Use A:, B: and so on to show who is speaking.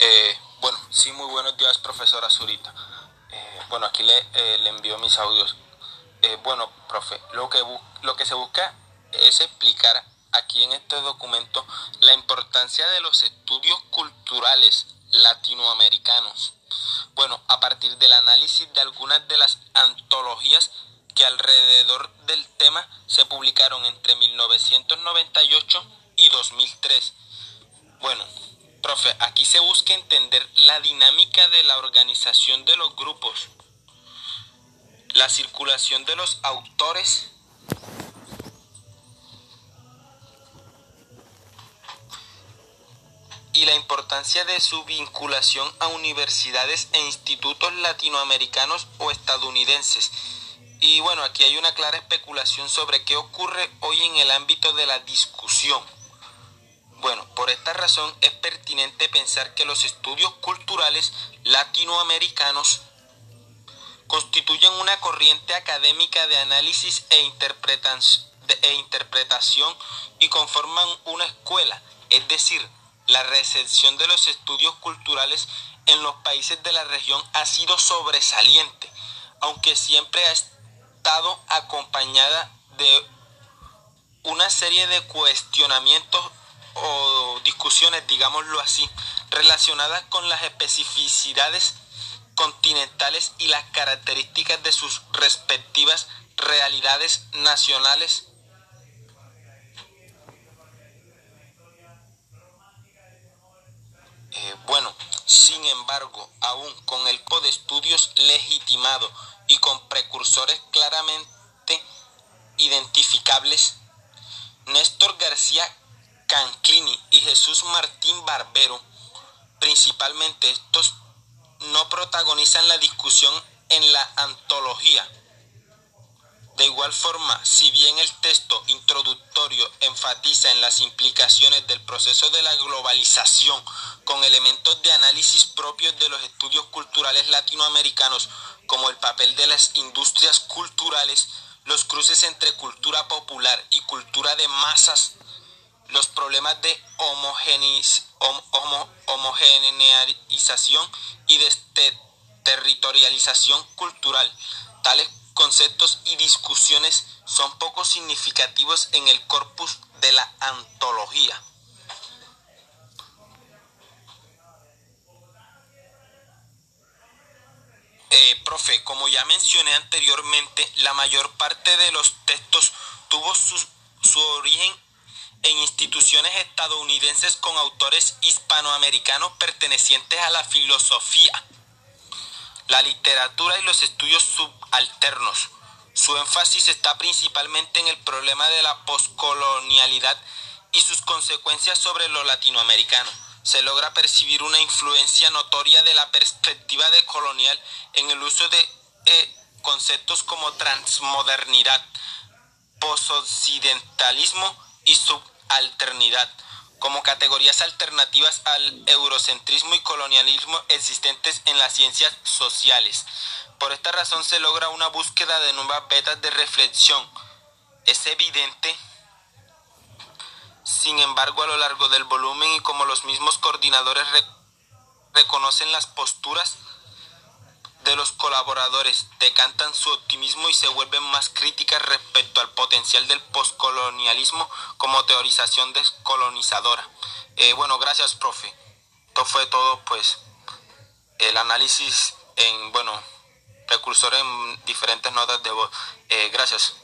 A: Eh, bueno, sí, muy buenos días, profesora Zurita. Eh, bueno, aquí le, eh, envío mis audios. bueno, profe, lo que, lo que se busca es explicar aquí en este documento la importancia de los estudios culturales latinoamericanos. Bueno, a partir del análisis de algunas de las antologías que alrededor del tema se publicaron entre 1998 y 2003. Bueno, profe, aquí se busca entender la dinámica de la organización de los grupos, la circulación de los autores, y la importancia de su vinculación a universidades e institutos latinoamericanos o estadounidenses. Y bueno, aquí hay una clara especulación sobre qué ocurre hoy en el ámbito de la discusión. Bueno, por esta razón es pertinente pensar que los estudios culturales latinoamericanos constituyen una corriente académica de análisis e, e interpretación y conforman una escuela, es decir, la recepción de los estudios culturales en los países de la región ha sido sobresaliente, aunque siempre ha estado acompañada de una serie de cuestionamientos o discusiones, digámoslo así, relacionadas con las especificidades continentales y las características de sus respectivas realidades nacionales. Eh, bueno, sin embargo, aún con el de estudios legitimado y con precursores claramente identificables, Néstor García Canclini y Jesús Martín Barbero, principalmente estos, no protagonizan la discusión en la antología. De igual forma, si bien el texto introductorio enfatiza en las implicaciones del proceso de la globalización con elementos de análisis propios de los estudios culturales latinoamericanos, como el papel de las industrias culturales, los cruces entre cultura popular y cultura de masas, los problemas de homogeneización y de territorialización cultural, tales conceptos y discusiones son poco significativos en el corpus de la antología. Eh, profe, como ya mencioné anteriormente, la mayor parte de los textos tuvo su, su origen en instituciones estadounidenses con autores hispanoamericanos pertenecientes a la filosofía la literatura y los estudios subalternos. Su énfasis está principalmente en el problema de la poscolonialidad y sus consecuencias sobre lo latinoamericano. Se logra percibir una influencia notoria de la perspectiva de colonial en el uso de eh, conceptos como transmodernidad, posoccidentalismo y subalternidad como categorías alternativas al eurocentrismo y colonialismo existentes en las ciencias sociales. Por esta razón se logra una búsqueda de nuevas vetas de reflexión. Es evidente, sin embargo, a lo largo del volumen y como los mismos coordinadores reconocen las posturas de los colaboradores decantan su optimismo y se vuelven más críticas respecto al potencial del poscolonialismo como teorización descolonizadora. Eh, bueno, gracias, profe. Esto fue todo, pues, el análisis en, bueno, precursor en diferentes notas de voz. Eh, gracias.